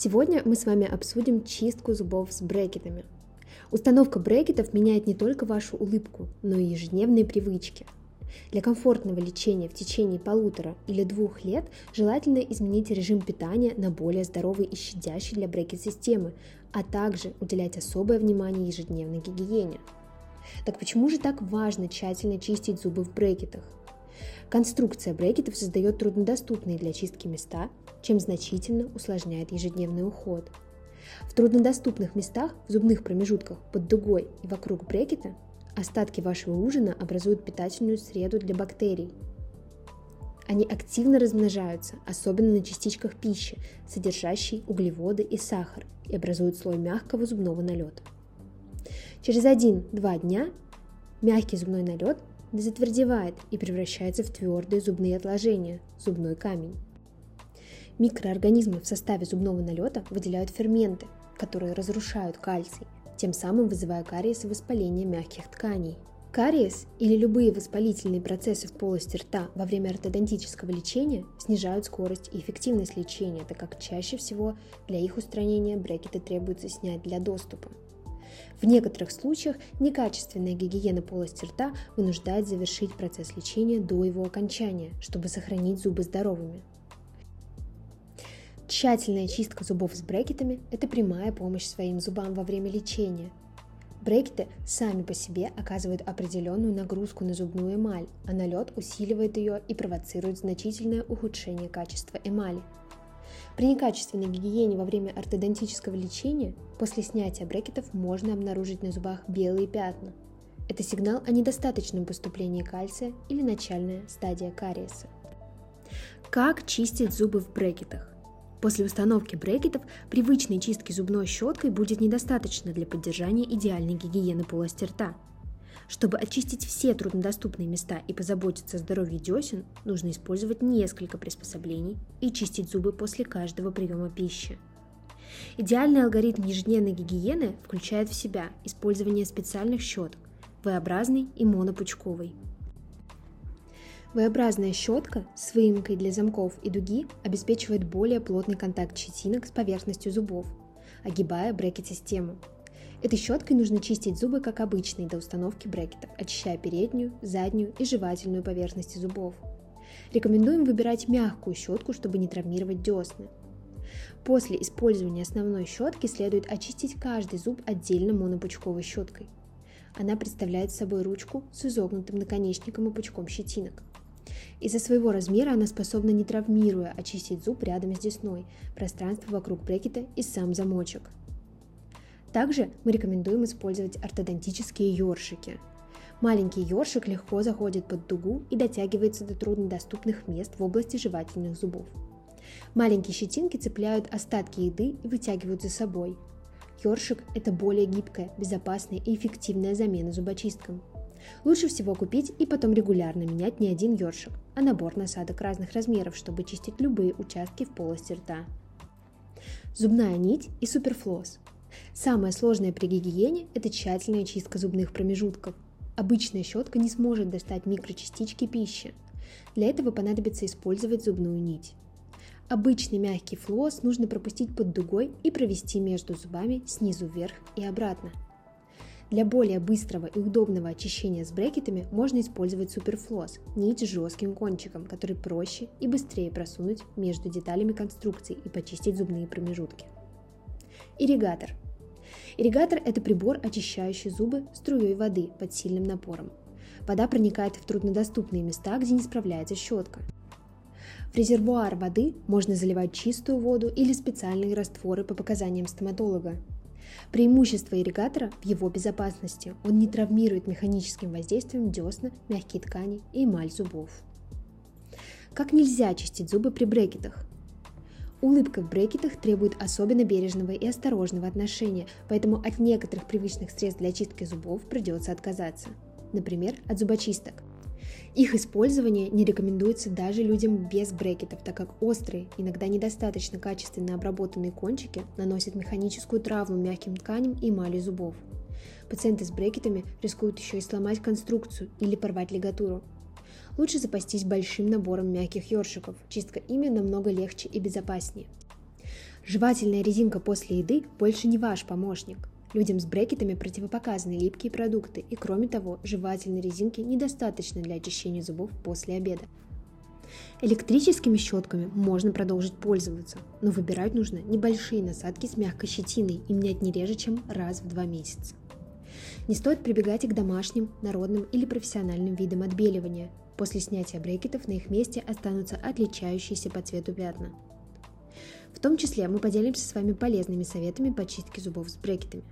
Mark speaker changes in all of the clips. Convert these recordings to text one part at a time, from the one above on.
Speaker 1: Сегодня мы с вами обсудим чистку зубов с брекетами. Установка брекетов меняет не только вашу улыбку, но и ежедневные привычки. Для комфортного лечения в течение полутора или двух лет желательно изменить режим питания на более здоровый и щадящий для брекет-системы, а также уделять особое внимание ежедневной гигиене. Так почему же так важно тщательно чистить зубы в брекетах? Конструкция брекетов создает труднодоступные для чистки места, чем значительно усложняет ежедневный уход. В труднодоступных местах, в зубных промежутках под дугой и вокруг брекета остатки вашего ужина образуют питательную среду для бактерий. Они активно размножаются, особенно на частичках пищи, содержащей углеводы и сахар, и образуют слой мягкого зубного налета. Через 1-2 дня мягкий зубной налет затвердевает и превращается в твердые зубные отложения, зубной камень. Микроорганизмы в составе зубного налета выделяют ферменты, которые разрушают кальций, тем самым вызывая кариес и воспаление мягких тканей. Кариес или любые воспалительные процессы в полости рта во время ортодонтического лечения снижают скорость и эффективность лечения, так как чаще всего для их устранения брекеты требуется снять для доступа. В некоторых случаях некачественная гигиена полости рта вынуждает завершить процесс лечения до его окончания, чтобы сохранить зубы здоровыми. Тщательная чистка зубов с брекетами – это прямая помощь своим зубам во время лечения. Брекеты сами по себе оказывают определенную нагрузку на зубную эмаль, а налет усиливает ее и провоцирует значительное ухудшение качества эмали – при некачественной гигиене во время ортодонтического лечения после снятия брекетов можно обнаружить на зубах белые пятна. Это сигнал о недостаточном поступлении кальция или начальная стадия кариеса. Как чистить зубы в брекетах? После установки брекетов привычной чистки зубной щеткой будет недостаточно для поддержания идеальной гигиены полости рта – чтобы очистить все труднодоступные места и позаботиться о здоровье десен, нужно использовать несколько приспособлений и чистить зубы после каждого приема пищи. Идеальный алгоритм ежедневной гигиены включает в себя использование специальных щеток V-образной и монопучковой. V-образная щетка с выемкой для замков и дуги обеспечивает более плотный контакт щетинок с поверхностью зубов, огибая брекет-систему – Этой щеткой нужно чистить зубы как обычные до установки брекетов, очищая переднюю, заднюю и жевательную поверхности зубов. Рекомендуем выбирать мягкую щетку, чтобы не травмировать десны. После использования основной щетки следует очистить каждый зуб отдельно монопучковой щеткой. Она представляет собой ручку с изогнутым наконечником и пучком щетинок. Из-за своего размера она способна, не травмируя, очистить зуб рядом с десной, пространство вокруг брекета и сам замочек – также мы рекомендуем использовать ортодонтические ёршики. Маленький ёршик легко заходит под дугу и дотягивается до труднодоступных мест в области жевательных зубов. Маленькие щетинки цепляют остатки еды и вытягивают за собой. Ёршик – это более гибкая, безопасная и эффективная замена зубочисткам. Лучше всего купить и потом регулярно менять не один ёршик, а набор насадок разных размеров, чтобы чистить любые участки в полости рта. Зубная нить и суперфлосс – Самое сложное при гигиене – это тщательная чистка зубных промежутков. Обычная щетка не сможет достать микрочастички пищи. Для этого понадобится использовать зубную нить. Обычный мягкий флосс нужно пропустить под дугой и провести между зубами снизу вверх и обратно. Для более быстрого и удобного очищения с брекетами можно использовать суперфлосс – нить с жестким кончиком, который проще и быстрее просунуть между деталями конструкции и почистить зубные промежутки. Ирригатор. Ирригатор – это прибор, очищающий зубы струей воды под сильным напором. Вода проникает в труднодоступные места, где не справляется щетка. В резервуар воды можно заливать чистую воду или специальные растворы по показаниям стоматолога. Преимущество ирригатора в его безопасности. Он не травмирует механическим воздействием десна, мягкие ткани и эмаль зубов. Как нельзя чистить зубы при брекетах? Улыбка в брекетах требует особенно бережного и осторожного отношения, поэтому от некоторых привычных средств для чистки зубов придется отказаться. Например, от зубочисток. Их использование не рекомендуется даже людям без брекетов, так как острые, иногда недостаточно качественно обработанные кончики наносят механическую травму мягким тканям и эмали зубов. Пациенты с брекетами рискуют еще и сломать конструкцию или порвать лигатуру, Лучше запастись большим набором мягких ёршиков, чистка ими намного легче и безопаснее. Жевательная резинка после еды больше не ваш помощник. Людям с брекетами противопоказаны липкие продукты, и кроме того, жевательной резинки недостаточно для очищения зубов после обеда. Электрическими щетками можно продолжить пользоваться, но выбирать нужно небольшие насадки с мягкой щетиной и менять не реже, чем раз в два месяца. Не стоит прибегать и к домашним, народным или профессиональным видам отбеливания. После снятия брекетов на их месте останутся отличающиеся по цвету пятна. В том числе мы поделимся с вами полезными советами по чистке зубов с брекетами.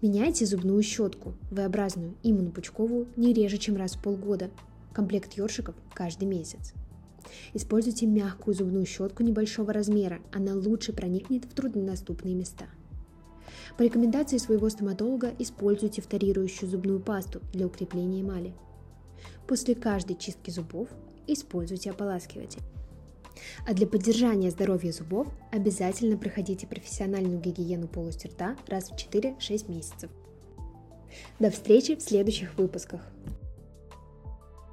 Speaker 1: Меняйте зубную щетку, V-образную и монопучковую, не реже, чем раз в полгода. Комплект ёршиков каждый месяц. Используйте мягкую зубную щетку небольшого размера, она лучше проникнет в труднодоступные места. По рекомендации своего стоматолога используйте вторирующую зубную пасту для укрепления эмали. После каждой чистки зубов используйте ополаскиватель. А для поддержания здоровья зубов обязательно проходите профессиональную гигиену полости рта раз в 4-6 месяцев. До встречи в следующих выпусках!